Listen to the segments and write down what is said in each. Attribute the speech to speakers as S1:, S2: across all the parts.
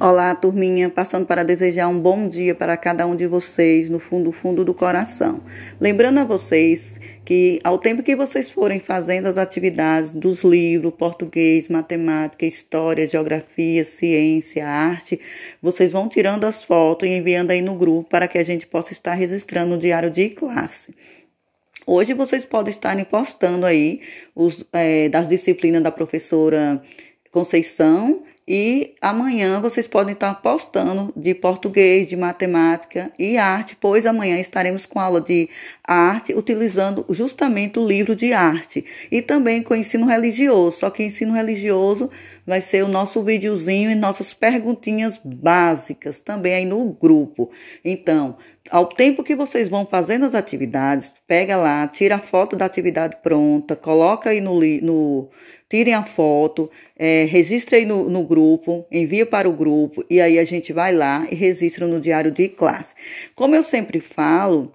S1: Olá, turminha, passando para desejar um bom dia para cada um de vocês no fundo fundo do coração. Lembrando a vocês que ao tempo que vocês forem fazendo as atividades dos livros português, matemática, história, geografia, ciência, arte, vocês vão tirando as fotos e enviando aí no grupo para que a gente possa estar registrando o diário de classe. Hoje vocês podem estar postando aí os é, das disciplinas da professora Conceição e amanhã vocês podem estar postando de português, de matemática e arte, pois amanhã estaremos com aula de arte utilizando justamente o livro de arte e também com ensino religioso. Só que ensino religioso vai ser o nosso videozinho e nossas perguntinhas básicas também aí no grupo. Então, ao tempo que vocês vão fazendo as atividades, pega lá, tira a foto da atividade pronta, coloca aí no, no tirem a foto, é, registre aí no, no grupo, envia para o grupo e aí a gente vai lá e registra no diário de classe. Como eu sempre falo,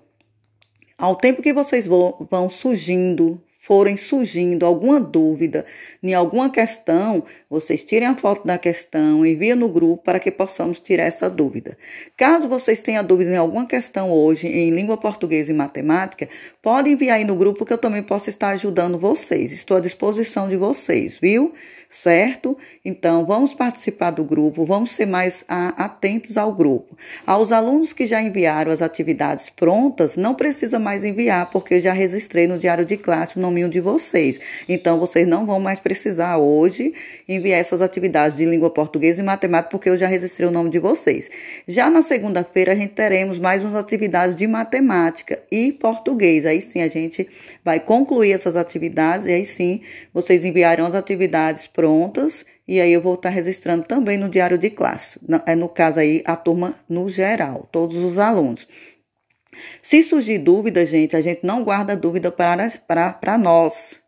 S1: ao tempo que vocês vão, surgindo forem surgindo alguma dúvida em alguma questão, vocês tirem a foto da questão, enviem no grupo para que possamos tirar essa dúvida. Caso vocês tenham dúvida em alguma questão hoje em língua portuguesa e matemática, pode enviar aí no grupo que eu também posso estar ajudando vocês. Estou à disposição de vocês, viu? Certo? Então, vamos participar do grupo, vamos ser mais a, atentos ao grupo. Aos alunos que já enviaram as atividades prontas, não precisa mais enviar, porque já registrei no diário de classe o nome de vocês. Então, vocês não vão mais precisar hoje enviar essas atividades de língua portuguesa e matemática, porque eu já registrei o nome de vocês. Já na segunda-feira, a gente teremos mais umas atividades de matemática e português. Aí sim, a gente vai concluir essas atividades e aí sim, vocês enviarão as atividades prontas prontas e aí eu vou estar registrando também no diário de classe. É no caso aí a turma no geral, todos os alunos. Se surgir dúvida, gente, a gente não guarda dúvida para, para, para nós.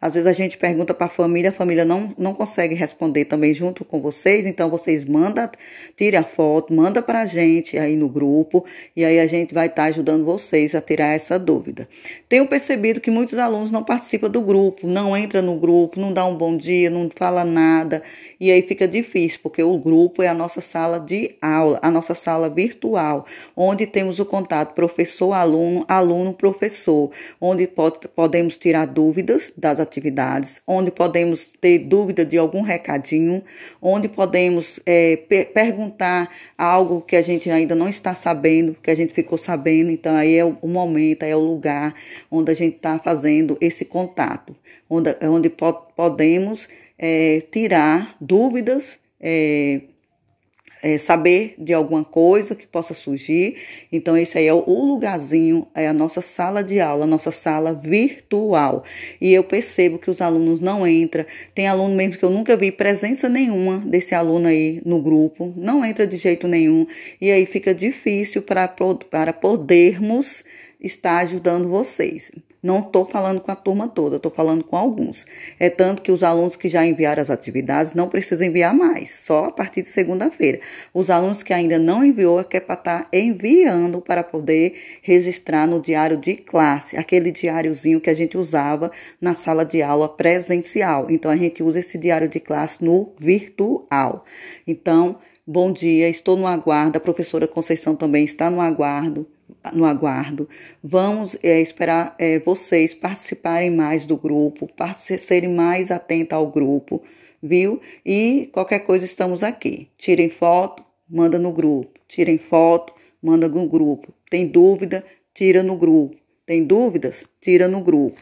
S1: Às vezes a gente pergunta para a família, a família não, não consegue responder também junto com vocês, então vocês mandam, tire a foto, manda para a gente aí no grupo e aí a gente vai estar tá ajudando vocês a tirar essa dúvida. Tenho percebido que muitos alunos não participam do grupo, não entra no grupo, não dá um bom dia, não fala nada e aí fica difícil, porque o grupo é a nossa sala de aula, a nossa sala virtual, onde temos o contato professor-aluno, aluno-professor, onde pode, podemos tirar dúvidas das atividades atividades, onde podemos ter dúvida de algum recadinho, onde podemos é, perguntar algo que a gente ainda não está sabendo, que a gente ficou sabendo. Então, aí é o momento, aí é o lugar onde a gente está fazendo esse contato, onde, onde podemos é, tirar dúvidas. É, é, saber de alguma coisa que possa surgir. Então, esse aí é o lugarzinho, é a nossa sala de aula, a nossa sala virtual. E eu percebo que os alunos não entram. Tem aluno mesmo que eu nunca vi presença nenhuma desse aluno aí no grupo, não entra de jeito nenhum. E aí fica difícil para, para podermos estar ajudando vocês. Não estou falando com a turma toda, estou falando com alguns. É tanto que os alunos que já enviaram as atividades não precisam enviar mais, só a partir de segunda-feira. Os alunos que ainda não enviou é que é para estar tá enviando para poder registrar no diário de classe, aquele diáriozinho que a gente usava na sala de aula presencial. Então a gente usa esse diário de classe no virtual. Então, bom dia, estou no aguardo, a professora Conceição também está no aguardo no aguardo. Vamos é, esperar é, vocês participarem mais do grupo, serem mais atentos ao grupo, viu? E qualquer coisa estamos aqui. Tirem foto, manda no grupo. Tirem foto, manda no grupo. Tem dúvida, tira no grupo. Tem dúvidas? Tira no grupo.